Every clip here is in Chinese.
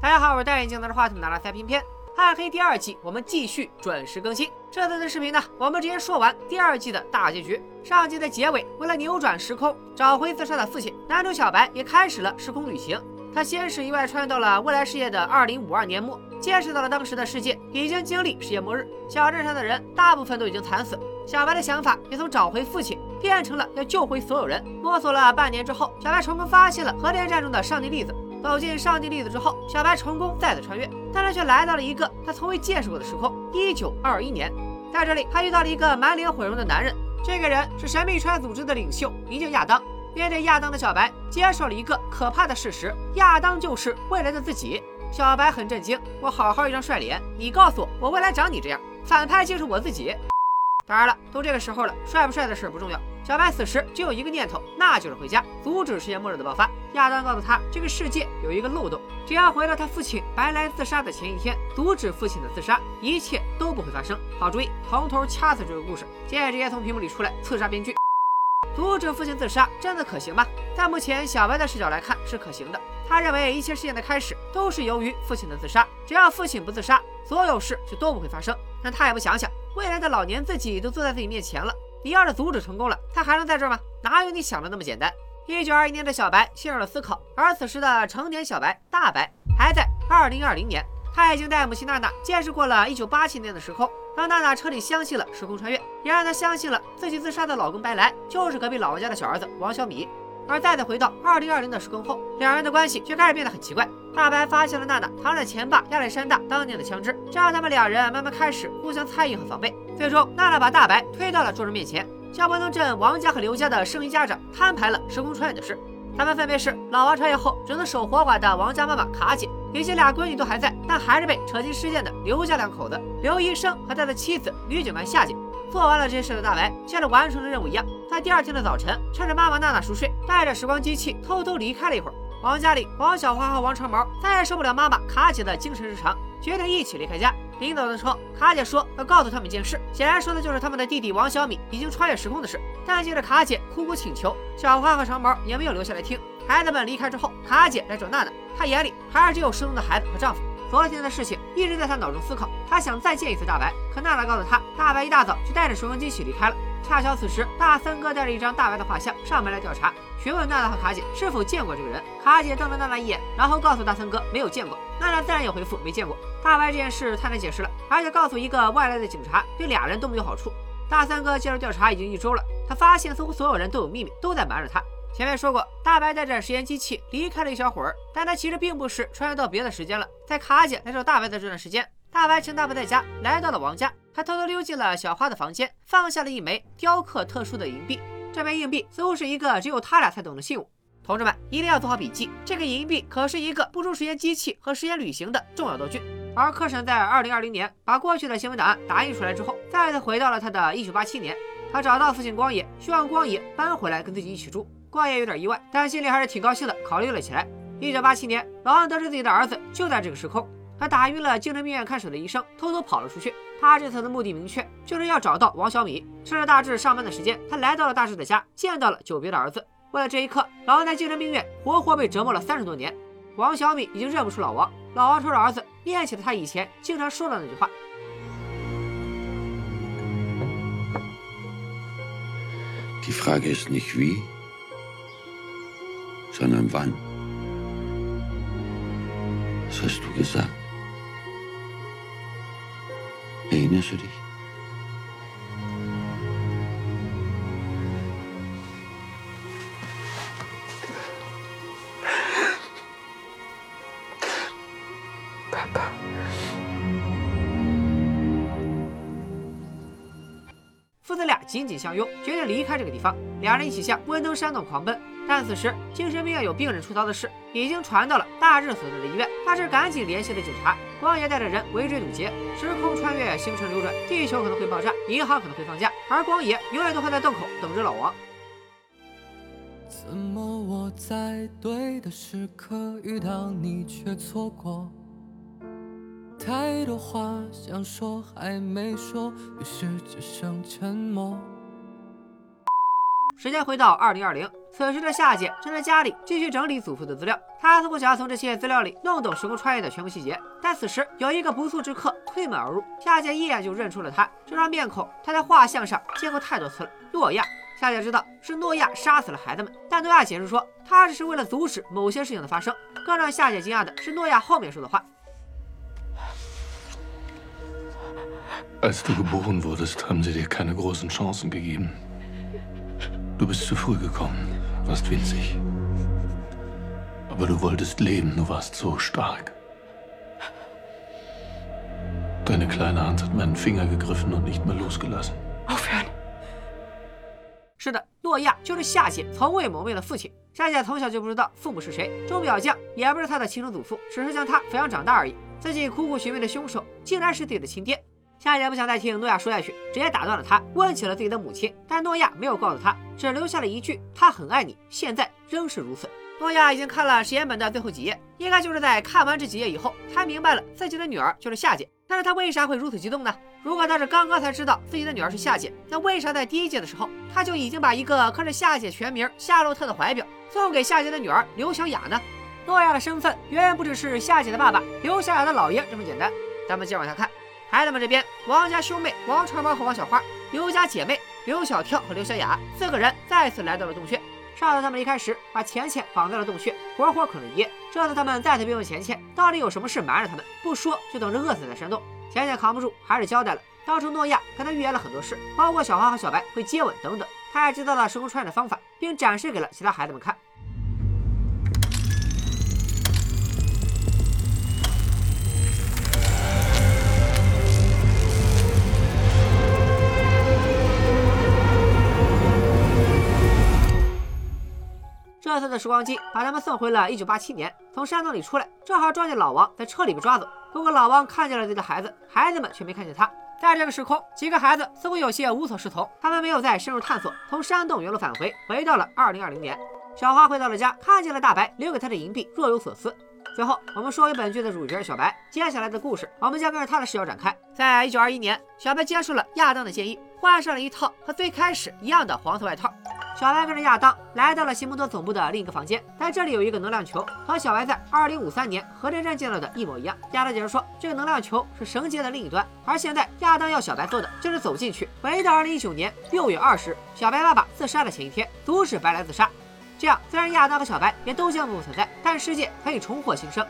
大家好，我是戴眼镜拿着话筒拿着塞片片。暗黑第二季我们继续准时更新。这次的视频呢，我们直接说完第二季的大结局。上季的结尾，为了扭转时空，找回自杀的父亲，男主小白也开始了时空旅行。他先是意外穿越到了未来世界的二零五二年末，见识到了当时的世界已经经历世界末日，小镇上的人大部分都已经惨死。小白的想法也从找回父亲变成了要救回所有人。摸索了半年之后，小白成功发现了核电站中的上帝粒子。走进上帝粒子之后，小白成功再次穿越，但他却来到了一个他从未见识过的时空——一九二一年。在这里，他遇到了一个满脸毁容的男人，这个人是神秘穿组织的领袖，名叫亚当。面对亚当的小白，接受了一个可怕的事实：亚当就是未来的自己。小白很震惊，我好好一张帅脸，你告诉我，我未来长你这样？反派竟是我自己。当然了，都这个时候了，帅不帅的事不重要。小白此时只有一个念头，那就是回家，阻止世界末日的爆发。亚当告诉他，这个世界有一个漏洞，只要回到他父亲白来自杀的前一天，阻止父亲的自杀，一切都不会发生。好主意，从头掐死这个故事。接着直接从屏幕里出来，刺杀编剧。阻止父亲自杀，真的可行吗？在目前小白的视角来看，是可行的。他认为一切事件的开始都是由于父亲的自杀，只要父亲不自杀，所有事就都不会发生。但他也不想想，未来的老年自己都坐在自己面前了。李二的阻止成功了，他还能在这儿吗？哪有你想的那么简单？一九二一年的小白陷入了思考，而此时的成年小白大白还在二零二零年，他已经带母亲娜娜见识过了一九八七年的时空，让娜娜彻底相信了时空穿越，也让她相信了自己自杀的老公白来就是隔壁老王家的小儿子王小米。而再次回到二零二零的时空后，两人的关系却开始变得很奇怪。大白发现了娜娜藏在前爸亚历山大当年的枪支，这让他们两人慢慢开始互相猜疑和防备。最终，娜娜把大白推到了众人面前，向伯能镇王家和刘家的剩余家长摊牌了时空穿越的事。他们分别是老王穿越后只能守活寡的王家妈妈卡姐，以及俩闺女都还在但还是被扯进事件的刘家两口子刘医生和他的妻子女警官夏姐。做完了这些事的大白，像是完成了任务一样，在第二天的早晨，趁着妈妈娜娜熟睡，带着时光机器偷偷离开了一会儿。王家里，王小花和王长毛再也受不了妈妈卡姐的精神日常，决定一起离开家。临走的时候，卡姐说要告诉他们一件事，显然说的就是他们的弟弟王小米已经穿越时空的事。但接着卡姐苦苦请求，小花和长毛也没有留下来听。孩子们离开之后，卡姐来找娜娜，她眼里还是只有失踪的孩子和丈夫。昨天的事情一直在他脑中思考，他想再见一次大白，可娜娜告诉他，大白一大早就带着时光机器离开了。恰巧此时大三哥带着一张大白的画像上门来调查，询问娜娜和卡姐是否见过这个人。卡姐瞪了娜娜一眼，然后告诉大三哥没有见过。娜娜自然也回复没见过。大白这件事太难解释了，而且告诉一个外来的警察对俩人都没有好处。大三哥接受调查已经一周了，他发现似乎所有人都有秘密，都在瞒着他。前面说过，大白带着实验机器离开了一小会儿，但他其实并不是穿越到别的时间了。在卡姐来找大白的这段时间，大白趁大白在家，来到了王家。他偷偷溜进了小花的房间，放下了一枚雕刻特殊的银币。这枚硬币似乎是一个只有他俩才懂的信物。同志们一定要做好笔记，这个银币可是一个不出实验机器和实验旅行的重要道具。而柯神在二零二零年把过去的新闻档案打印出来之后，再次回到了他的一九八七年。他找到父亲光野，希望光野搬回来跟自己一起住。光野有点意外，但心里还是挺高兴的，考虑了起来。一九八七年，老王得知自己的儿子就在这个时空，他打晕了精神病院看守的医生，偷偷跑了出去。他这次的目的明确，就是要找到王小米。趁着大志上班的时间，他来到了大志的家，见到了久别的儿子。为了这一刻，老王在精神病院活活被折磨了三十多年。王小米已经认不出老王，老王抽着儿子，念起了他以前经常说的那句话。Sondern wann. Was hast du gesagt? Erinnerst du dich? 相拥，决定离开这个地方。两人一起向温登山洞狂奔。但此时，精神病院有病人出逃的事已经传到了大日所在的医院。大志赶紧联系了警察，光爷带着人围追堵截。时空穿越，星辰流转，地球可能会爆炸，银行可能会放假，而光爷永远都会在洞口等着老王。怎么我在对的时刻遇到你，却错过？太多话想说还没说，于是只剩沉默。时间回到二零二零，此时的夏姐正在家里继续整理祖父的资料，她似乎想要从这些资料里弄懂时空穿越的全部细节。但此时有一个不速之客推门而入，夏姐一眼就认出了他。这张面孔她在画像上见过太多次了。诺亚，夏姐知道是诺亚杀死了孩子们，但诺亚解释说他只是为了阻止某些事情的发生。更让夏姐惊讶的是诺亚后面说的话。Du bist zu früh gekommen, warst winzig. Aber du wolltest leben, du warst so stark. Deine kleine Hand hat meinen Finger gegriffen und nicht mehr losgelassen. Aufhören! 是的，诺亚就是夏姐从未谋面的父亲。夏姐从小就不知道父母是谁，钟表匠也不是她的亲生祖父，只是将她抚养长大而已。自己苦苦寻觅的凶手，竟然是自己的亲爹。 夏姐不想再听诺亚说下去，直接打断了他，问起了自己的母亲。但诺亚没有告诉他，只留下了一句：“他很爱你，现在仍是如此。”诺亚已经看了实验本的最后几页，应该就是在看完这几页以后，才明白了自己的女儿就是夏姐。但是他为啥会如此激动呢？如果他是刚刚才知道自己的女儿是夏姐，那为啥在第一届的时候他就已经把一个刻着夏姐全名夏洛特的怀表送给夏姐的女儿刘小雅呢？诺亚的身份远远不只是夏姐的爸爸刘小雅的姥爷这么简单。咱们接着往下看。孩子们这边，王家兄妹王长毛和王小花，刘家姐妹刘小跳和刘小雅四个人再次来到了洞穴。上次他们离开时，把钱钱绑在了洞穴，活活啃了一夜。这次他们再次逼问钱钱，到底有什么事瞒着他们？不说就等着饿死在山洞。钱钱扛不住，还是交代了。当初诺亚跟他预言了很多事，包括小花和小白会接吻等等。他还知道了时空穿越的方法，并展示给了其他孩子们看。这次的时光机把他们送回了1987年，从山洞里出来，正好撞见老王在车里被抓走。不过老王看见了自己的孩子，孩子们却没看见他。在这个时空，几个孩子似乎有些无所适从，他们没有再深入探索，从山洞原路返回，回到了2020年。小花回到了家，看见了大白留给她的银币，若有所思。最后，我们说回本剧的主角小白，接下来的故事，我们将跟着他的视角展开。在一九二一年，小白接受了亚当的建议，换上了一套和最开始一样的黄色外套。小白跟着亚当来到了西蒙多总部的另一个房间，在这里有一个能量球，和小白在二零五三年核电站见到的一模一样。亚当解释说，这个能量球是绳结的另一端，而现在亚当要小白做的就是走进去，回到二零一九年六月二十日，小白爸爸自杀的前一天，阻止白来自杀。这样，虽然亚当和小白也都将不复存在，但世界可以重获新生。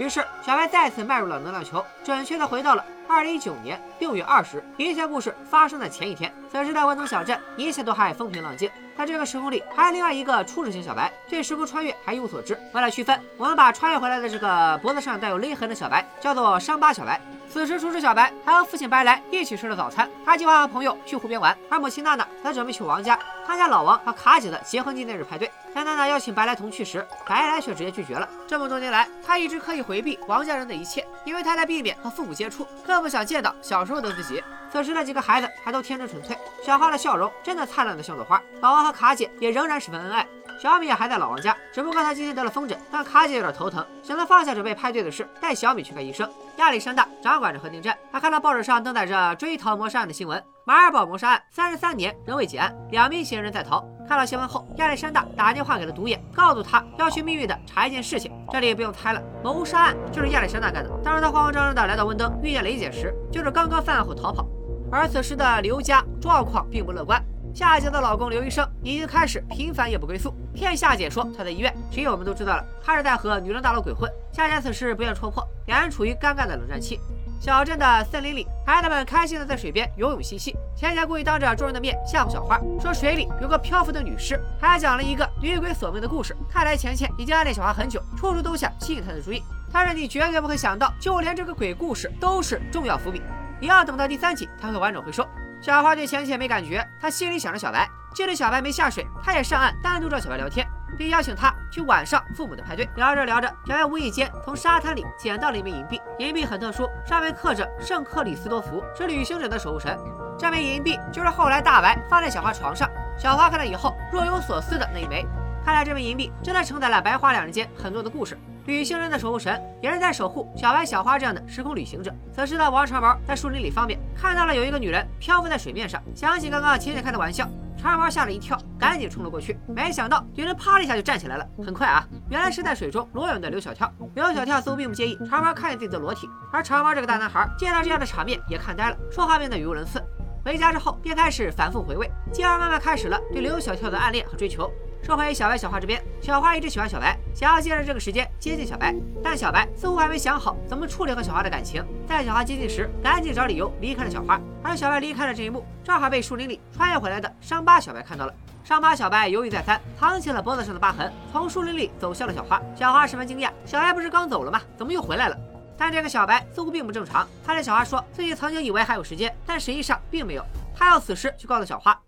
于是，小白再次迈入了能量球，准确的回到了二零一九年六月二十日，一切故事发生的前一天。此时的温总小镇，一切都还风平浪静。在这个时空里，还有另外一个初始型小白，对时空穿越还一无所知。为了区分，我们把穿越回来的这个脖子上带有勒痕的小白叫做伤疤小白。此时，厨师小白还和父亲白来一起吃了早餐。他计划和朋友去湖边玩，而母亲娜娜则准备去王家参加老王和卡姐的结婚纪念日派对。在娜娜邀请白来同去时，白来却直接拒绝了。这么多年来，他一直刻意回避王家人的一切，因为他在避免和父母接触，更不想见到小时候的自己。此时的几个孩子还都天真纯粹，小花的笑容真的灿烂的像朵花。老王和卡姐也仍然十分恩爱。小米还在老王家，只不过他今天得了风疹，让卡姐有点头疼，选择放下准备派对的事，带小米去看医生。亚历山大掌管着核电站，他看到报纸上登载着追逃谋杀案的新闻，马尔堡谋杀案三十三年仍未结案，两名嫌疑人在逃。看到新闻后，亚历山大打电话给了独眼，告诉他要去秘密的查一件事情。这里不用猜了，谋杀案就是亚历山大干的。当时他慌慌张张的来到温登，遇见雷姐时，就是刚刚犯案后逃跑。而此时的刘家状况并不乐观。夏姐的老公刘医生已经开始频繁夜不归宿，骗夏姐说他在医院。其实我们都知道了，他是在和女人大佬鬼混。夏姐此时不愿戳破，两人处于尴尬的冷战期。小镇的森林里，孩子们开心的在水边游泳嬉戏。钱钱故意当着众人的面吓唬小花，说水里有个漂浮的女尸，还讲了一个女鬼索命的故事。看来钱钱已经暗恋小花很久，处处都想吸引她的注意。但是你绝对不会想到，就连这个鬼故事都是重要伏笔。你要等到第三集才会完整回收。小花对浅浅没感觉，她心里想着小白。见着小白没下水，她也上岸，单独找小白聊天，并邀请他去晚上父母的派对。聊着聊着，小白无意间从沙滩里捡到了一枚银币，银币很特殊，上面刻着圣克里斯多福，是旅行者的守护神。这枚银币就是后来大白放在小花床上，小花看了以后若有所思的那一枚。看来这枚银币真的承载了白花两人间很多的故事。旅行人的守护神也是在守护小白、小花这样的。时空旅行者。此时的王长毛在树林里方便看到了有一个女人漂浮在水面上，想起刚刚浅浅开的玩笑，长毛吓了一跳，赶紧冲了过去，没想到女人啪的。一下就站起来了。很快啊，原来是在水中裸泳的。刘小跳。刘小跳似乎并不介意长毛看见自己的。裸体，而长毛这个大男孩见到这样的。场面也看呆了，说话变得语无伦次。回家之后便开始反复回味，继而慢慢开始了对刘小跳的暗恋和追求。说回小白小花这边，小花一直喜欢小白，想要借着这个时间接近小白，但小白似乎还没想好怎么处理和小花的感情。在小花接近时，赶紧找理由离开了小花。而小白离开的这一幕，正好被树林里穿越回来的伤疤小白看到了。伤疤小白犹豫再三，藏起了脖子上的疤痕，从树林里走向了小花。小花十分惊讶，小白不是刚走了吗？怎么又回来了？但这个小白似乎并不正常，他对小花说自己曾经以为还有时间，但实际上并没有。他要此时去告诉小花。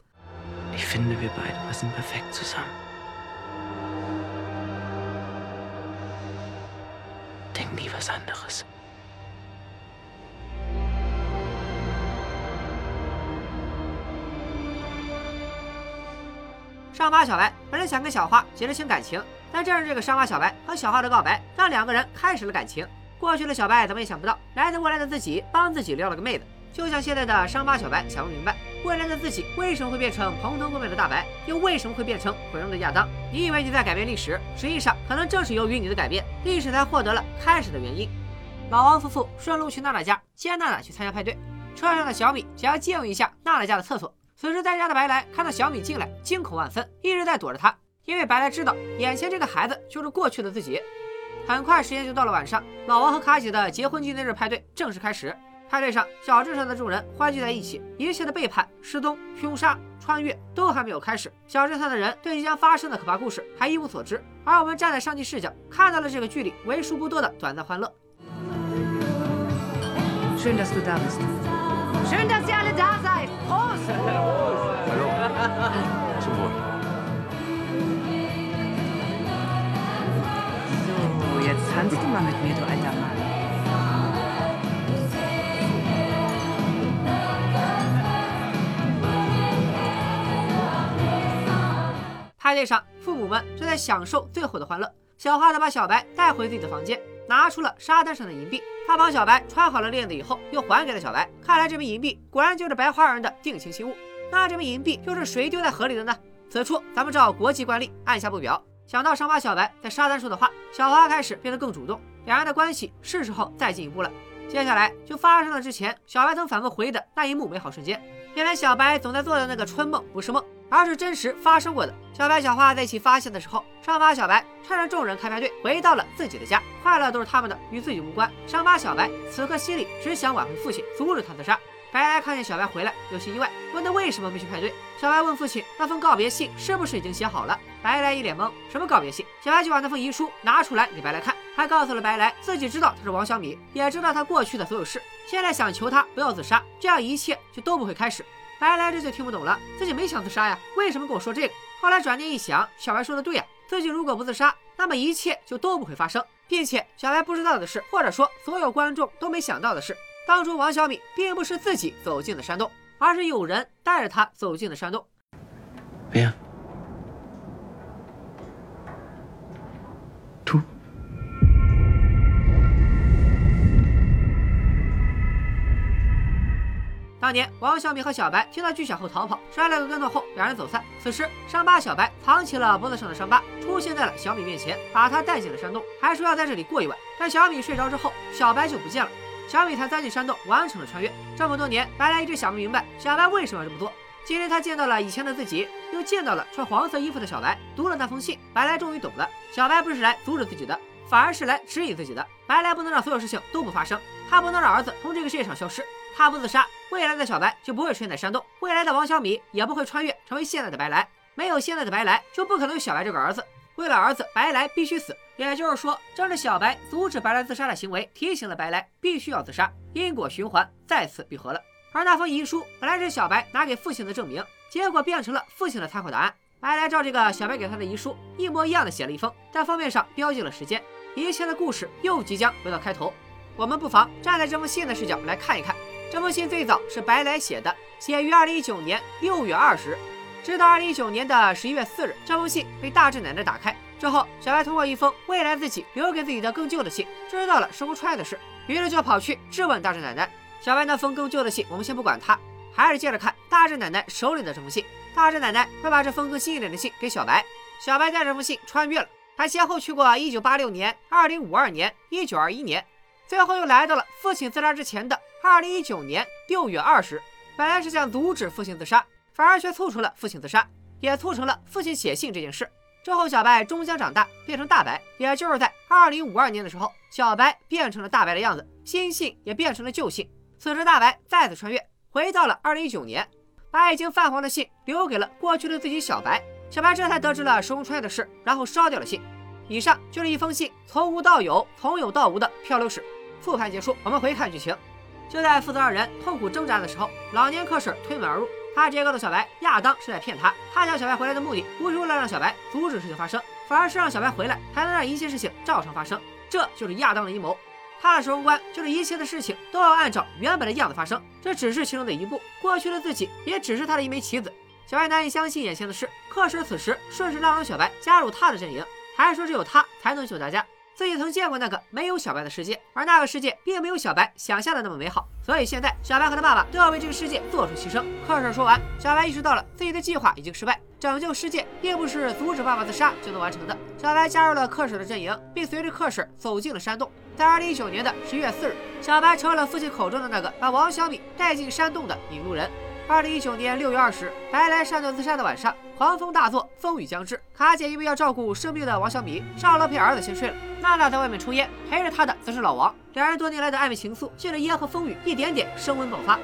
伤疤小白本来想跟小花结着清感情，但正是这个伤疤小白和小花的告白，让两个人开始了感情。过去的小白怎么也想不到，来自未来的自己帮自己撩了个妹子。就像现在的伤疤小白想不明白，未来的自己为什么会变成蓬头垢面的大白，又为什么会变成毁容的亚当？你以为你在改变历史，实际上可能正是由于你的改变，历史才获得了开始的原因。老王夫妇顺路去娜娜家接娜娜去参加派对，车上的小米想要借用一下娜娜家的厕所。此时在家的白来看到小米进来，惊恐万分，一直在躲着他，因为白来知道眼前这个孩子就是过去的自己。很快时间就到了晚上，老王和卡姐的结婚纪念日派对正式开始。派对上，小镇上的众人欢聚在一起，一切的背叛、失踪、凶杀、穿越都还没有开始。小镇上的人对即将发生的可怕故事还一无所知，而我们站在上帝视角，看到了这个剧里为数不多的短暂欢乐。Schön, dass du da bist. Schön, dass ihr alle da seid. Prost! Zum Wohl. So, jetzt tanzt du mal mit mir, du alter Mann. 派对上，父母们正在享受最后的欢乐。小花她把小白带回自己的房间，拿出了沙滩上的银币。她帮小白穿好了链子以后，又还给了小白。看来这枚银币果然就是白花人的定情信物。那这枚银币又是谁丢在河里的呢？此处咱们照国际惯例按下不表。想到伤疤小白在沙滩说的话，小花开始变得更主动，两人的关系是时候再进一步了。接下来就发生了之前小白曾反复回忆的那一幕美好瞬间。原来小白总在做的那个春梦不是梦。而是真实发生过的。小白、小花在一起发现的时候，伤疤小白趁着众人开派对，回到了自己的家，快乐都是他们的，与自己无关。伤疤小白此刻心里只想挽回父亲，阻止他自杀。白来看见小白回来，有些意外，问他为什么没去派对。小白问父亲，那封告别信是不是已经写好了？白来一脸懵，什么告别信？小白就把那封遗书拿出来给白来看，还告诉了白来自己知道他是王小米，也知道他过去的所有事，现在想求他不要自杀，这样一切就都不会开始。白来这就听不懂了，自己没想自杀呀，为什么跟我说这个？后来转念一想，小白说的对呀，自己如果不自杀，那么一切就都不会发生，并且小白不知道的是，或者说所有观众都没想到的是，当初王小米并不是自己走进了山洞，而是有人带着他走进了山洞。哎呀。当年王小米和小白听到巨响后逃跑，摔了个跟头后，两人走散。此时伤疤小白藏起了脖子上的伤疤，出现在了小米面前，把他带进了山洞，还说要在这里过一晚。但小米睡着之后，小白就不见了。小米才钻进山洞，完成了穿越。这么多年，白来一直想不明白小白为什么要这么做。今天他见到了以前的自己，又见到了穿黄色衣服的小白，读了那封信，白来终于懂了。小白不是来阻止自己的，反而是来指引自己的。白来不能让所有事情都不发生，他不能让儿子从这个世界上消失。他不自杀，未来的小白就不会出现在山洞，未来的王小米也不会穿越成为现在的白来。没有现在的白来，就不可能有小白这个儿子。为了儿子，白来必须死。也就是说，正是小白阻止白来自杀的行为，提醒了白来必须要自杀，因果循环再次闭合了。而那封遗书本来是小白拿给父亲的证明，结果变成了父亲的参考答案。白来照这个小白给他的遗书一模一样的写了一封，但封面上标记了时间，一切的故事又即将回到开头。我们不妨站在这封信的视角来看一看。这封信最早是白来写的，写于二零一九年六月二十。直到二零一九年的十一月四日，这封信被大志奶奶打开之后，小白通过一封未来自己留给自己的更旧的信，知道了生活出来的事，于是就跑去质问大志奶奶。小白那封更旧的信，我们先不管它，还是接着看大志奶奶手里的这封信。大侄奶奶会把这封更新一点的信给小白。小白带这封信穿越了，他先后去过1986年、2052年、1921年，最后又来到了父亲自杀之前的2019年6月20日。本来是想阻止父亲自杀，反而却促成了父亲自杀，也促成了父亲写信这件事。之后，小白终将长大，变成大白。也就是在2052年的时候，小白变成了大白的样子，新信也变成了旧信。此时，大白再次穿越，回到了2019年，把已经泛黄的信留给了过去的自己小白。小白这才得知了时空穿越的事，然后烧掉了信。以上就是一封信从无到有、从有到无的漂流史。复盘结束，我们回看剧情。就在父子二人痛苦挣扎的时候，老年克婶推门而入。他直接告诉小白，亚当是在骗他。他叫小白回来的目的，不是为了让小白阻止事情发生，反而是让小白回来，才能让一切事情照常发生。这就是亚当的阴谋。他的时空观就是一切的事情都要按照原本的样子发生，这只是其中的一步。过去的自己也只是他的一枚棋子。小白难以相信眼前的事，克婶此时顺势拉拢小白加入他的阵营，还说只有他才能救大家。自己曾见过那个没有小白的世界，而那个世界并没有小白想象的那么美好，所以现在小白和他爸爸都要为这个世界做出牺牲。克婶说完，小白意识到了自己的计划已经失败，拯救世界并不是阻止爸爸自杀就能完成的。小白加入了克婶的阵营，并随着克婶走进了山洞。在二零一九年的十月四日，小白成为了父亲口中的那个把王小米带进山洞的引路人。二零一九年六月二十日，白来上吊自杀的晚上，狂风大作，风雨将至。卡姐因为要照顾生病的王小米，上楼陪儿子先睡了。娜娜在外面抽烟，陪着她的则是老王。两人多年来的暧昧情愫，借着烟和风雨，一点点升温爆发。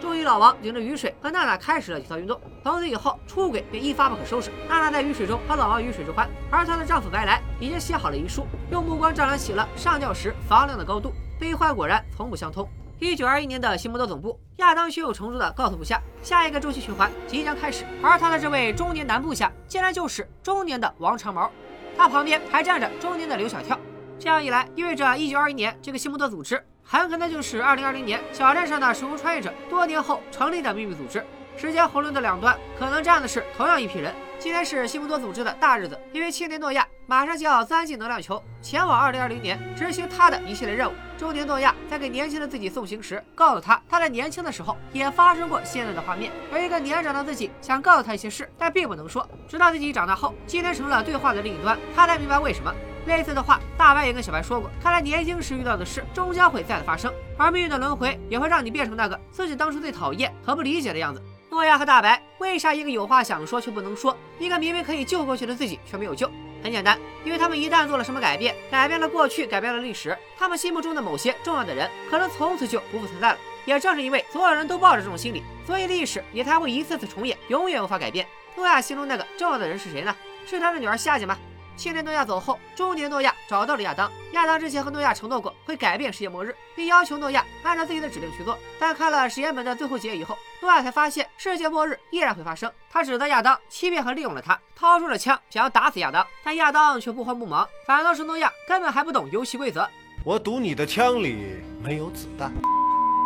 终于，老王顶着雨水和娜娜开始了体操运动。从此以后，出轨便一发不可收拾。娜娜在雨水中和老王鱼水之欢，而她的丈夫白来已经写好了遗书，用目光丈量起了上吊时房梁的高度。悲欢果然从不相通。一九二一年的西摩多总部，亚当胸有成竹的告诉部下，下一个周期循环即将开始，而他的这位中年男部下，竟然就是中年的王长毛，他旁边还站着中年的刘小跳。这样一来，意味着一九二一年这个西摩多组织，很可能就是二零二零年小镇上的时空穿越者多年后成立的秘密组织。时间洪流的两端，可能站的是同样一批人。今天是西蒙多组织的大日子，因为青年诺亚马上就要钻进能量球，前往二零二零年执行他的一系列任务。中年诺亚在给年轻的自己送行时，告诉他，他在年轻的时候也发生过现在的画面。有一个年长的自己想告诉他一些事，但并不能说。直到自己长大后，今天成了对话的另一端，他才明白为什么。类似的话，大白也跟小白说过。看来年轻时遇到的事，终将会再次发生，而命运的轮回也会让你变成那个自己当初最讨厌和不理解的样子。诺亚和大白为啥一个有话想说却不能说，一个明明可以救过去的自己却没有救？很简单，因为他们一旦做了什么改变，改变了过去，改变了历史，他们心目中的某些重要的人可能从此就不复存在了。也正是因为所有人都抱着这种心理，所以历史也才会一次次重演，永远无法改变。诺亚心中那个重要的人是谁呢？是他的女儿夏姐吗？青年诺亚走后，中年诺亚找到了亚当。亚当之前和诺亚承诺过会改变世界末日，并要求诺亚按照自己的指令去做。但看了实验本的最后结以后，诺亚才发现世界末日依然会发生。他指责亚当欺骗和利用了他，掏出了枪想要打死亚当，但亚当却不慌不忙，反倒是诺亚根本还不懂游戏规则。我赌你的枪里没有子弹。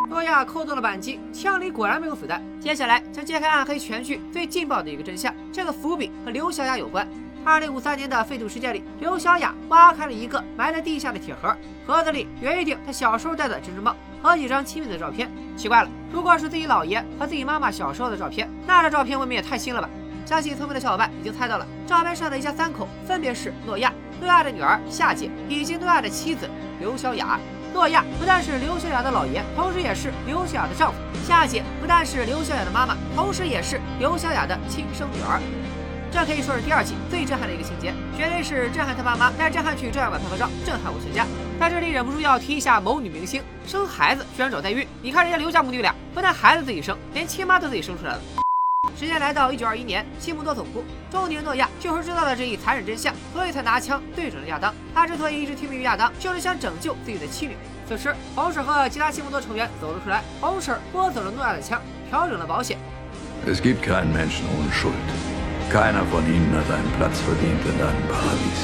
诺亚扣动了扳机，枪里果然没有子弹。接下来将揭开暗黑全剧最劲爆的一个真相，这个伏笔和刘小雅有关。二零五三年的废土世界里，刘小雅挖开了一个埋在地下的铁盒，盒子里有一顶她小时候戴的针织帽和几张亲密的照片。奇怪了，如果是自己姥爷和自己妈妈小时候的照片，那这照片未免也太新了吧？相信聪明的小伙伴已经猜到了，照片上的一家三口分别是诺亚、诺亚的女儿夏姐以及诺亚的妻子刘小雅。诺亚不但是刘小雅的姥爷，同时也是刘小雅的丈夫；夏姐不但是刘小雅的妈妈，同时也是刘小雅的亲生女儿。这可以说是第二季最震撼的一个情节，绝对是震撼他爸妈带震撼去照相馆拍合照，震撼我全家。在这里忍不住要提一下某女明星，生孩子居然找代孕。你看人家刘家母女俩，不但孩子自己生，连亲妈都自己生出来了。时间来到一九二一年，西姆多总部，中年诺亚就是知道了这一残忍真相，所以才拿枪对准了亚当。他之所以一直听命于亚当，就是想拯救自己的妻女。此时，红婶和其他西姆多成员走了出来，红婶拨走了诺亚的枪，调整了保险。Keiner von ihnen hat einen Platz verdient in deinem Paradies.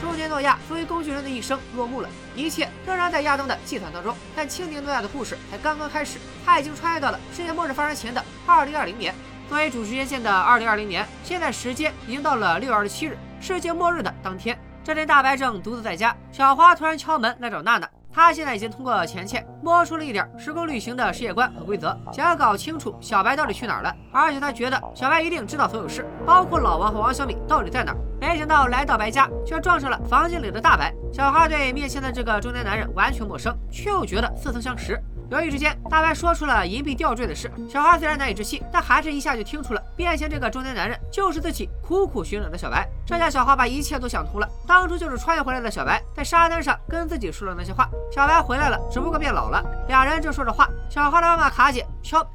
中年诺亚作为工具人的一生落幕了，一切仍然在亚当的计算当中。但青年诺亚的故事才刚刚开始，他已经穿越到了世界末日发生前的2020年。作为主时间线的二零二零年，现在时间已经到了六月二十七日，世界末日的当天。这天，大白正独自在家，小花突然敲门来找娜娜。他现在已经通过钱钱摸出了一点时空旅行的世界观和规则，想要搞清楚小白到底去哪儿了。而且他觉得小白一定知道所有事，包括老王和王小米到底在哪儿。没想到来到白家，却撞上了房间里的大白。小花对面前的这个中年男人完全陌生，却又觉得似曾相识。犹豫之间，大白说出了银币吊坠的事。小花虽然难以置信，但还是一下就听出了面前这个中年男人就是自己苦苦寻找的小白。这下小花把一切都想通了，当初就是穿越回来的小白，在沙滩上跟自己说了那些话。小白回来了，只不过变老了。俩人正说着话，小花的妈妈卡姐敲，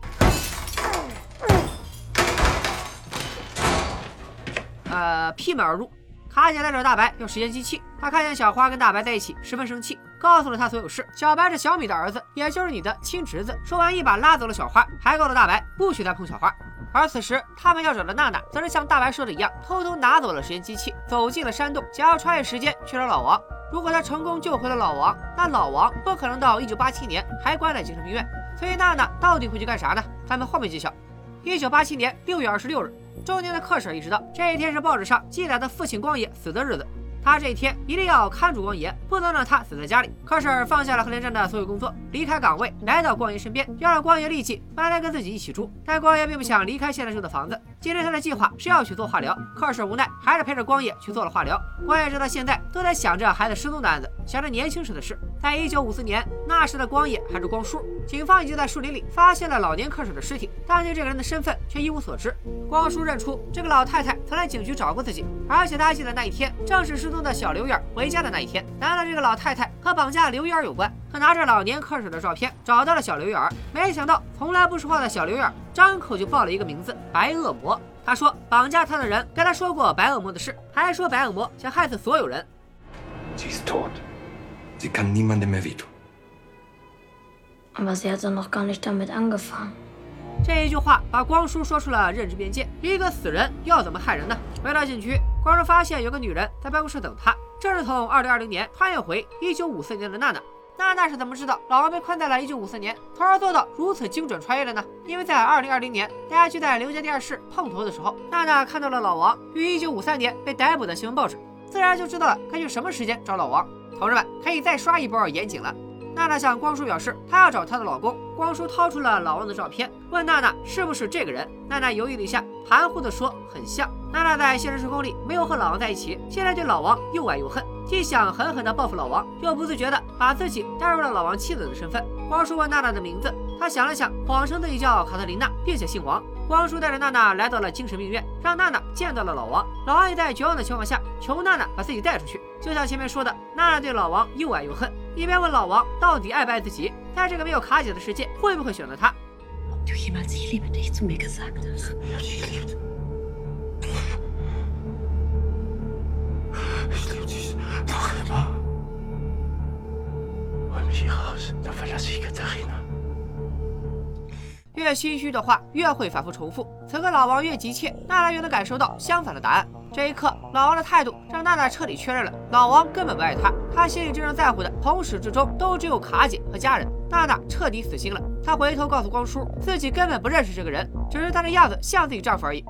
呃，劈门而入。卡姐来找大白要时间机器，她看见小花跟大白在一起，十分生气，告诉了他所有事。小白是小米的儿子，也就是你的亲侄子。说完，一把拉走了小花，还告诉大白不许再碰小花。而此时，他们要找的娜娜，则是像大白说的一样，偷偷拿走了时间机器，走进了山洞，想要穿越时间去找老王。如果他成功救回了老王，那老王不可能到一九八七年还关在精神病院。所以娜娜到底会去干啥呢？咱们后面揭晓。一九八七年六月二十六日。中年的克婶意识到，这一天是报纸上记载的父亲光爷死的日子。他这一天一定要看住光爷，不能让他死在家里。克婶放下了核电站的所有工作，离开岗位，来到光爷身边，要让光爷立即搬来跟自己一起住。但光爷并不想离开现在住的房子。今天他的计划是要去做化疗，克婶无奈，还是陪着光爷去做了化疗。光爷直到现在都在想着孩子失踪的案子，想着年轻时的事。在一九五四年，那时的光爷还是光叔，警方已经在树林里发现了老年克婶的尸体，但对这个人的身份却一无所知。光叔认出这个老太太曾来警局找过自己，而且他还记得那一天正是失踪的小刘眼回家的那一天。难道这个老太太和绑架刘眼有关？他拿着老年克婶的照片找到了小刘眼，没想到从来不说话的小刘眼张口就报了一个名字——白恶魔。他说绑架他的人跟他说过白恶魔的事，还说白恶魔想害死所有人。这一句话把光叔说出了认知边界。一个死人要怎么害人呢？回到警局，光叔发现有个女人在办公室等他，这是从2020年穿越回1954年的娜娜。娜娜是怎么知道老王被困在了1954年，从而做到如此精准穿越的呢？因为在2020年，大家聚在刘家电视碰头的时候，娜娜看到了老王于1953年被逮捕的新闻报纸，自然就知道了该去什么时间找老王。同志们，可以再刷一波严谨了。娜娜向光叔表示，她要找她的老公。光叔掏出了老王的照片，问娜娜是不是这个人。娜娜犹豫了一下，含糊地说很像。娜娜在现实时空里没有和老王在一起，现在对老王又爱又恨，既想狠狠地报复老王，又不自觉地把自己带入了老王妻子的身份。光叔问娜娜的名字，她想了想，谎称自己叫卡特琳娜，并且姓王。光叔带着娜娜来到了精神病院，让娜娜见到了老王。老王也在绝望的情况下求娜娜把自己带出去。就像前面说的，娜娜对老王又爱又恨，一边问老王到底爱不爱自己，在这个没有卡姐的世界会不会选择他？越心虚的话，越会反复重复。此刻老王越急切，娜娜越能感受到相反的答案。这一刻，老王的态度让娜娜彻底确认了，老王根本不爱她，他心里真正在乎的，从始至终都只有卡姐和家人。娜娜彻底死心了，她回头告诉光叔，自己根本不认识这个人，只是他的样子像自己丈夫而已。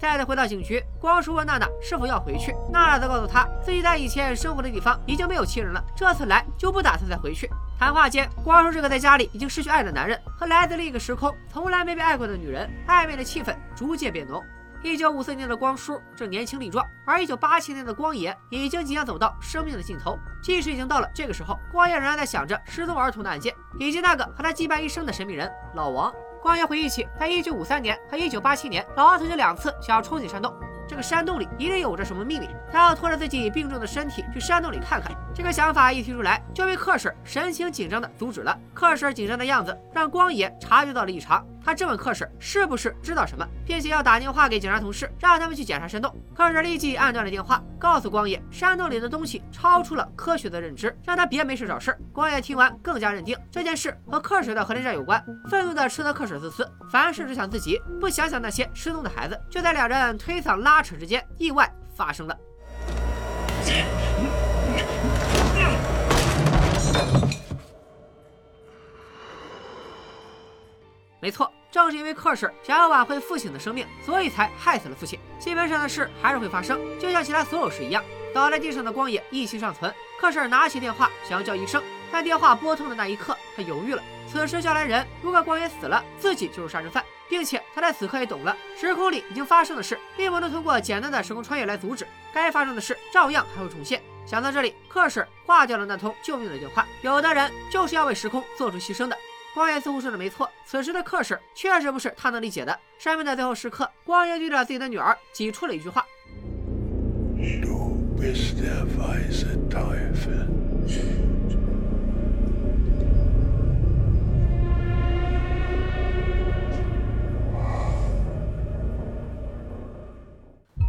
再次回到警局，光叔问娜娜是否要回去，娜娜则告诉他自己在以前生活的地方已经没有亲人了，这次来就不打算再回去。谈话间，光叔这个在家里已经失去爱的男人和来自另一个时空、从来没被爱过的女人，暧昧的气氛逐渐变浓。一九五四年的光叔正年轻力壮，而一九八七年的光爷已经即将走到生命的尽头。即使已经到了这个时候，光爷仍然在想着失踪儿童的案件，以及那个和他羁绊一生的神秘人老王。光爷回忆起，在一九五三年和一九八七年，老王曾经两次想要冲进山洞。这个山洞里一定有着什么秘密，他要拖着自己病重的身体去山洞里看看。这个想法一提出来，就被克婶神情紧张的阻止了。克婶紧张的样子让光野察觉到了异常，他质问克婶是不是知道什么，并且要打电话给警察同事，让他们去检查山洞。克婶立即按断了电话，告诉光野山洞里的东西超出了科学的认知，让他别没事找事。光野听完更加认定这件事和克婶的核电站有关，愤怒的斥责克婶自私，凡事只想自己，不想想那些失踪的孩子。就在两人推搡拉。拉扯之间，意外发生了。没错，正是因为克什想要挽回父亲的生命，所以才害死了父亲。基本上的事还是会发生，就像其他所有事一样。倒在地上的光野一息尚存，克什拿起电话想要叫医生，但电话拨通的那一刻，他犹豫了。此时叫来人，如果光野死了，自己就是杀人犯，并且他在此刻也懂了，时空里已经发生的事，并不能通过简单的时空穿越来阻止，该发生的事照样还会重现。想到这里，克什挂掉了那通救命的电话。有的人就是要为时空做出牺牲的。光彦似乎说的没错，此时的克什确实不是他能理解的。生命的最后时刻，光彦对着自己的女儿挤出了一句话。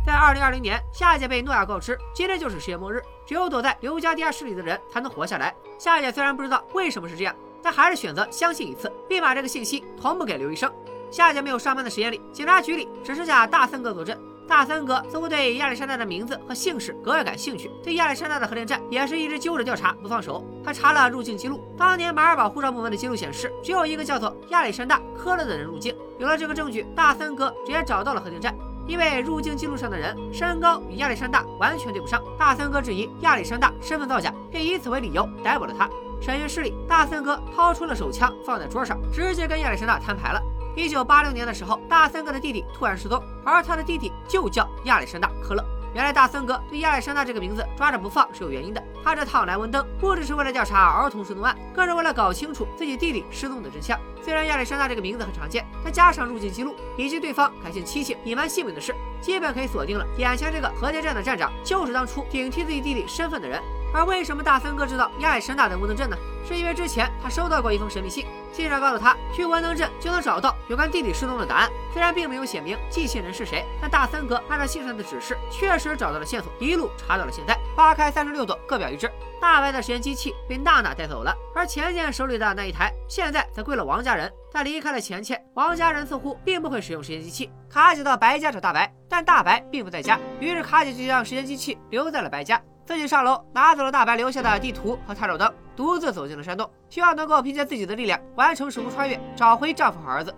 在二零二零年，夏姐被诺亚告知，今天就是世界末日，只有躲在刘家地下室里的人才能活下来。夏姐虽然不知道为什么是这样。但还是选择相信一次，并把这个信息同步给刘医生。夏姐没有上班的时间里，警察局里只剩下大森哥坐镇。大森哥似乎对亚历山大的名字和姓氏格外感兴趣，对亚历山大的核电站也是一直揪着调查不放手。他查了入境记录，当年马尔堡护照部门的记录显示，只有一个叫做亚历山大科勒的人入境。有了这个证据，大森哥直接找到了核电站，因为入境记录上的人身高与亚历山大完全对不上。大森哥质疑亚历山大身份造假，便以此为理由逮捕了他。审讯室里，大森哥掏出了手枪，放在桌上，直接跟亚历山大摊牌了。一九八六年的时候，大森哥的弟弟突然失踪，而他的弟弟就叫亚历山大·科勒。原来大森哥对亚历山大这个名字抓着不放是有原因的。他这趟来文登不只是为了调查儿童失踪案，更是为了搞清楚自己弟弟失踪的真相。虽然亚历山大这个名字很常见，但加上入境记录以及对方感谢妻妾、隐瞒姓名的事，基本可以锁定了眼前这个核电站的站长就是当初顶替自己弟弟身份的人。而为什么大森哥知道亚历山大在文登镇呢？是因为之前他收到过一封神秘信，信上告诉他去文登镇就能找到有关弟弟失踪的答案。虽然并没有写明寄信人是谁，但大森哥按照信上的指示，确实找到了线索，一路查到了现在。花开三十六朵，各表一枝。大白的实验机器被娜娜带走了，而钱钱手里的那一台现在则归了王家人。在离开了钱钱，王家人似乎并不会使用实验机器。卡姐到白家找大白，但大白并不在家，于是卡姐就将实验机器留在了白家。自己上楼拿走了大白留下的地图和探照灯，独自走进了山洞，希望能够凭借自己的力量完成时空穿越，找回丈夫和儿子。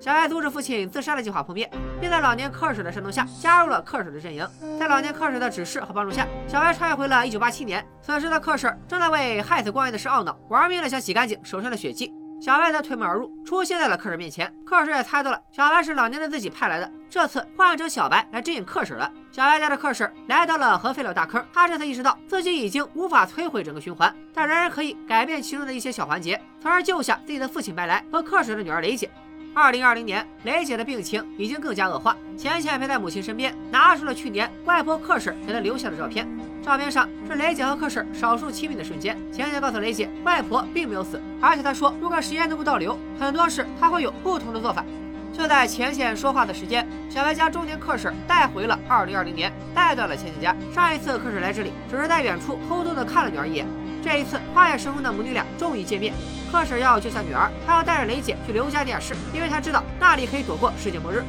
小白阻止父亲自杀的计划破灭，并在老年克什的煽动下加入了克什的阵营。在老年克什的指示和帮助下，小白穿越回了1987年。此时的克什正在为害死光爷的事懊恼，玩命的想洗干净手上的血迹。小白则推门而入，出现在了克什面前。克什也猜到了小白是老年的自己派来的，这次换成小白来指引克什了。小白带着克什来到了核废料大坑，他这才意识到自己已经无法摧毁整个循环，但仍然可以改变其中的一些小环节，从而救下自己的父亲白来和克什的女儿雷姐。二零二零年，雷姐的病情已经更加恶化。浅浅陪在母亲身边，拿出了去年外婆克婶给她留下的照片。照片上是雷姐和克什少数亲密的瞬间。浅浅告诉雷姐，外婆并没有死，而且她说，如果时间能够倒流，很多事她会有不同的做法。就在浅浅说话的时间，小白将中年克什带回了二零二零年，带到了浅浅家。上一次克什来这里，只是在远处偷偷的看了女儿一眼。这一次，跨越时空的母女俩终于见面。克什要救下女儿，他要带着雷姐去刘家地下室，因为他知道那里可以躲过世界末日。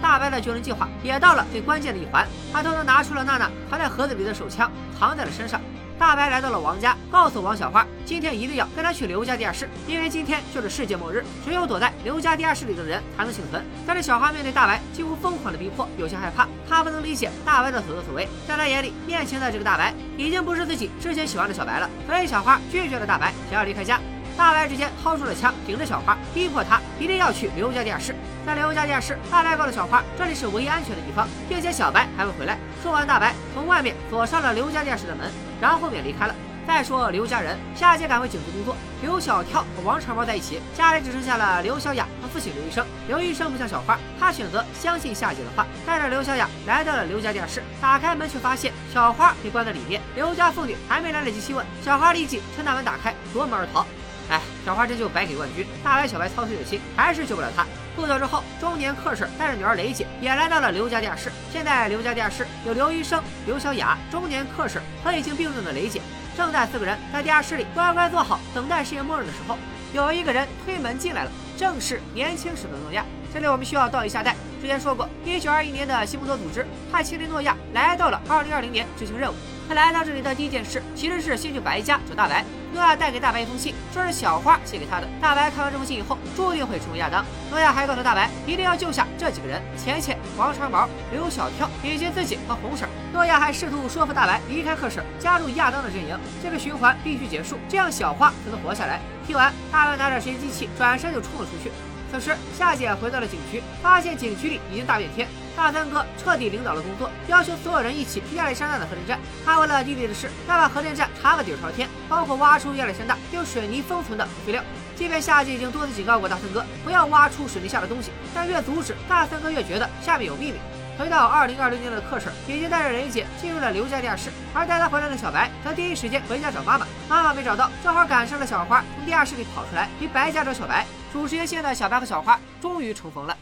大白的救人计划也到了最关键的一环，他偷偷拿出了娜娜藏在盒子里的手枪，藏在了身上。大白来到了王家，告诉王小花，今天一定要跟他去刘家地下室，因为今天就是世界末日，只有躲在刘家地下室里的人才能幸存。但是小花面对大白几乎疯狂的逼迫，有些害怕，她不能理解大白的所作所为。在她眼里，面前的这个大白已经不是自己之前喜欢的小白了，所以小花拒绝了大白，想要离开家。大白直接掏出了枪，顶着小花，逼迫她一定要去刘家地下室。在刘家地下室，大白告诉小花，这里是唯一安全的地方，并且小白还会回来。说完，大白从外面锁上了刘家地下室的门，然后便离开了。再说刘家人，夏姐赶回警局工作，刘小跳和王长毛在一起，家里只剩下了刘小雅和父亲刘医生。刘医生不像小花，他选择相信夏姐的话，带着刘小雅来到了刘家地下室，打开门却发现小花被关在里面。刘家妇女还没来得及细问，小花立即趁大门打开夺门而逃。哎，小花这就白给冠军，大白小白操碎了心，还是救不了他。不久之后，中年克什带着女儿雷姐也来到了刘家地下室。现在刘家地下室有刘医生、刘小雅、中年克什和已经病重的雷姐。正在四个人在地下室里乖乖坐好，等待世界末日的时候，有一个人推门进来了，正是年轻时的诺亚。这里我们需要倒一下带，之前说过，一九二一年的西蒙多组织派麒麟诺亚来到了二零二零年执行任务。他来到这里的第一件事，其实是先去白家找大白。诺亚带给大白一封信，说是小花写给他的。大白看完这封信以后，注定会成为亚当。诺亚还告诉大白，一定要救下这几个人：钱钱、王长毛、刘小跳以及自己和红婶。诺亚还试图说服大白。离开赫婶，加入亚当的阵营。这个循环必须结束，这样小花才能活下来。听完，大白。拿着实验机器转身就冲了出去。此时，夏姐回到了警局，发现警局里已经大变天。大三哥彻底领导了工作，要求所有人一起去亚历山大的核电站。他为了弟弟的事，要把核电站查个底朝天，包括挖出亚历山大用水泥封存的核废料。即便夏姐已经多次警告过大三哥不要挖出水泥下的东西，但越阻止，大三哥越觉得下面有秘密。回到二零二零年的克婶已经带着雷姐进入了刘家地下室，而带她回来的小白则第一时间回家找妈妈。妈妈没找到，正好赶上了小花从地下室里跑出来，去白家找小白。主持线的小白和小花终于重逢了。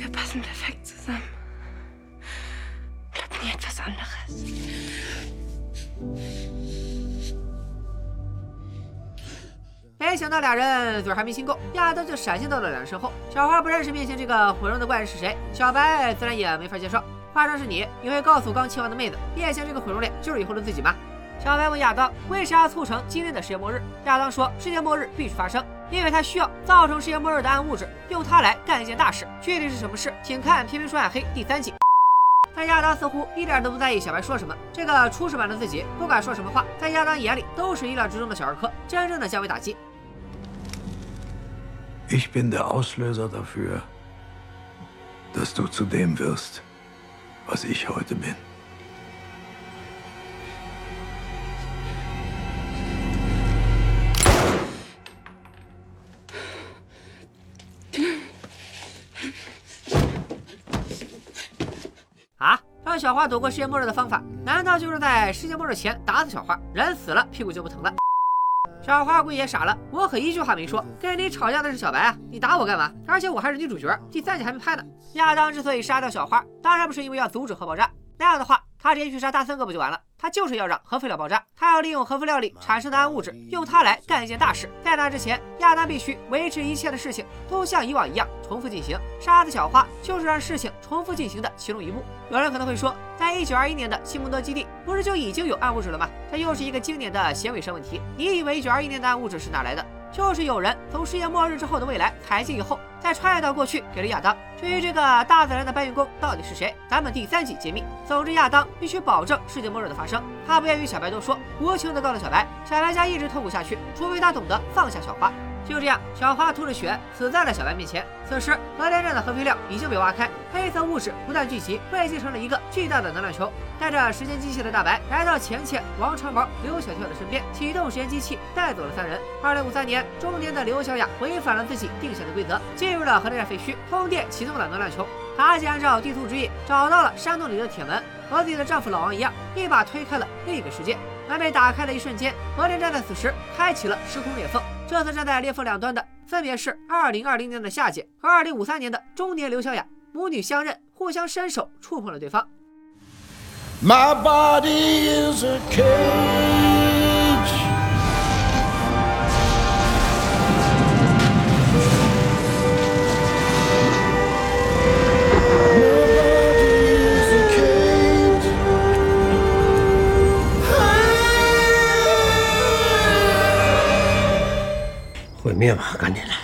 The person that fight to some 梅想到俩人嘴还没亲够，亚当就闪现到了两人身后。小花不认识面前这个毁容的怪人是谁，小白自然也没法介绍。化妆是你，你会告诉刚亲完的妹子，面前这个毁容脸就是以后的自己吗？小白问亚当为啥要促成今天的世界末日？亚当说世界末日必须发生，因为他需要造成世界末日的暗物质，用它来干一件大事。具体是什么事，请看《偏偏说暗黑》第三集。但亚当似乎一点都不在意小白说什么，这个初始版的自己不管说什么话，在亚当眼里都是意料之中的小儿科，真正的降维打击。Ich bin der Auslöser dafür, dass du zu dem wirst, was ich heute bin. 让小花躲过世界末日的方法，难道就是在世界末日前打死小花？人死了，屁股就不疼了。小花估计也傻了，我可一句话没说。跟你吵架的是小白啊，你打我干嘛？而且我还是女主角，第三集还没拍呢。亚当之所以杀掉小花，当然不是因为要阻止核爆炸，那样的话，他直接去杀大森哥不就完了？他就是要让核废料爆炸，他要利用核废料里产生的暗物质，用它来干一件大事。在那之前，亚当必须维持一切的事情都像以往一样重复进行。杀死小花就是让事情重复进行的其中一步。有人可能会说，在一九二一年的西蒙德基地不是就已经有暗物质了吗？这又是一个经典的衔尾声问题。你以为一九二一年的暗物质是哪来的？就是有人从世界末日之后的未来采集以后，再穿越到过去给了亚当。至于这个大自然的搬运工到底是谁，咱们第三集揭秘。总之，亚当必须保证世界末日的发生。他不愿与小白多说，无情的告诉小白，小白家一直痛苦下去，除非他懂得放下小花。就这样，小花吐着血死在了小白面前。此时，核电站的核废料已经被挖开，黑色物质不断聚集，汇集成了一个巨大的能量球。带着时间机器的大白来到钱钱、王长毛、刘小跳的身边，启动时间机器，带走了三人。二零五三年，中年的刘小雅违反了自己定下的规则，进入了核电站废墟，通电启动了能量球。卡姐按照地图指引找到了山洞里的铁门，和自己的丈夫老王一样，一把推开了另一个世界。门被打开的一瞬间，核电站在此时开启了时空裂缝。这次站在裂缝两端的，分别是2020年的夏姐和2053年的中年刘小雅，母女相认，互相伸手触碰了对方。My body is a cage. 灭吧，赶紧来！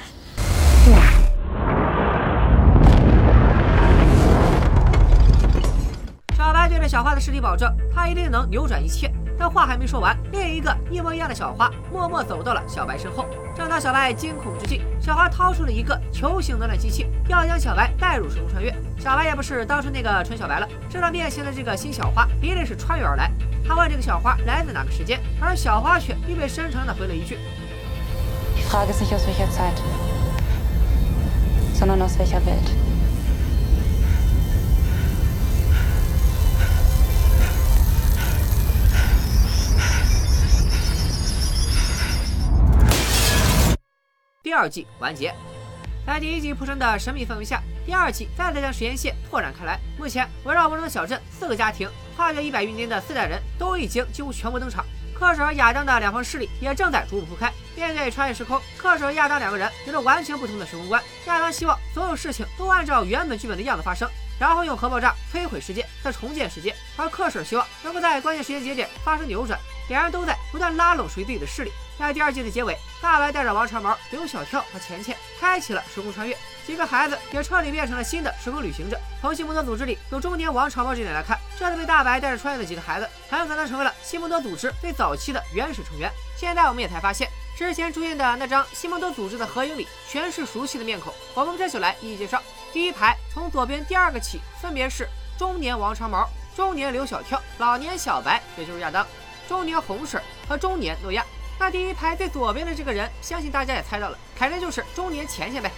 小白对着小花的尸体保证，他一定能扭转一切。但话还没说完，另一个一模一样的小花默默走到了小白身后。正当小白惊恐之际，小花掏出了一个球形能量机器，要将小白带入时空穿越。小白也不是当初那个纯小白了，知道面前的这个新小花一定是穿越而来。他问这个小花来自哪个时间，而小花却意味深长地回了一句 Die Frage ist nicht aus welcher Zeit, sondern aus welcher Welt. 第二季完结。在第一季铺陈的神秘氛围下，第二季再次将实验线拓展开来。目前围绕温州的小镇，四个家庭跨越一百余年的四代人都已经几乎全部登场。克什和亚当的两方势力也正在逐步铺开。面对穿越时空，克什和亚当两个人有着完全不同的时空观。亚当希望所有事情都按照原本剧本的样子发生，然后用核爆炸摧毁世界，再重建世界；而克什希望能够在关键时间节点发生扭转。两人都在不断拉拢属于自己的势力。在第二季的结尾，大白带着王长毛、刘小跳和钱钱开启了时空穿越，几个孩子也彻底变成了新的时空旅行者。从西蒙多组织里有中年王长毛这点来看，这次被大白带着穿越的几个孩子，很有可能成为了西蒙多组织最早期的原始成员。现在我们也才发现，之前出现的那张西蒙多组织的合影里，全是熟悉的面孔。我们这就来一一介绍。第一排从左边第二个起，分别是中年王长毛、中年刘小跳、老年小白，也就是亚当、中年红婶和中年诺亚。那第一排最左边的这个人，相信大家也猜到了，肯定就是中年钱钱呗。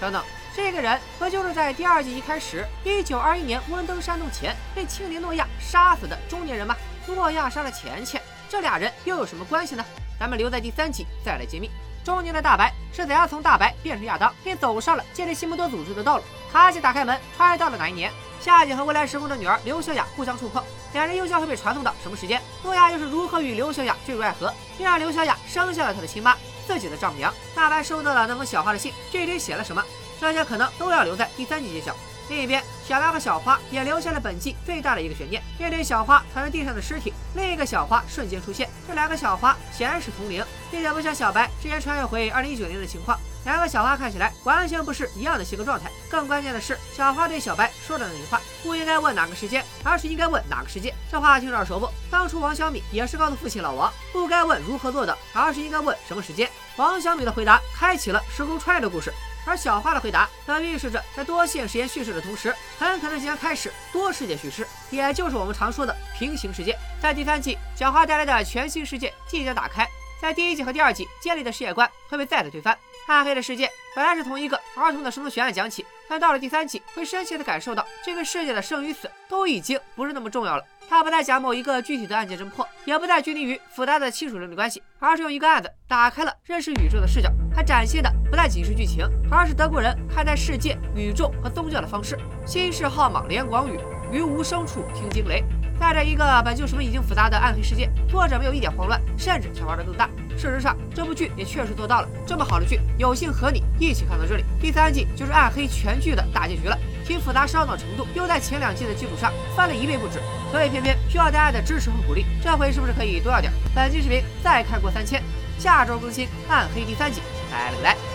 等等，这个人不就是在第二季一开始，一九二一年温登山洞前被青年诺亚杀死的中年人吗？诺亚杀了钱钱，这俩人又有什么关系呢？咱们留在第三集再来揭秘。中年的大白是怎样从大白变成亚当，并走上了建立西蒙多组织的道路？卡西打开门，穿越到了哪一年？夏姐和未来时空的女儿刘小雅互相触碰，两人又将会被传送到什么时间？诺亚又是如何与刘小雅坠入爱河，并让刘小雅生下了他的亲妈，自己的丈母娘？大白收到了那封小花的信，这里写了什么？这些可能都要留在第三集揭晓。另一边，小白和小花也留下了本季最大的一个悬念。面对小花躺在地上的尸体，另一个小花瞬间出现。这两个小花显然是同龄，并且不像小白之前穿越回2019年的情况，两个小花看起来完全不是一样的性格状态。更关键的是，小花对小白说的那句话，不应该问哪个时间，而是应该问哪个世界。这话听着耳熟不？当初王小米也是告诉父亲老王，不该问如何做的，而是应该问什么时间。王小米的回答开启了时空穿越的故事。而小花的回答则预示着，在多线时间叙事的同时，很可能即将开始多世界叙事，也就是我们常说的平行世界。在第三季，小花带来的全新世界即将打开，在第一季和第二季建立的世界观会被再次推翻。暗黑的世界本来是从一个儿童的生存悬案讲起，但到了第三季，会深切地感受到这个世界的生与死都已经不是那么重要了。他不再讲某一个具体的案件侦破，也不再拘泥于复杂的亲属伦理关系，而是用一个案子打开了认识宇宙的视角。他展现的不再仅是剧情，而是德国人看待世界、宇宙和宗教的方式。心事浩莽连广宇，于无声处听惊雷。在这一个本就什么已经复杂的暗黑世界，作者没有一点慌乱，甚至想玩得更大。事实上，这部剧也确实做到了。这么好的剧，有幸和你一起看到这里。第三季就是暗黑全剧的大结局了。其复杂烧脑程度又在前两季的基础上翻了一倍不止，所以偏偏需要大家的支持和鼓励。这回是不是可以多要点？本期视频再看过三千，下周更新《暗黑》第三集，拜了个拜。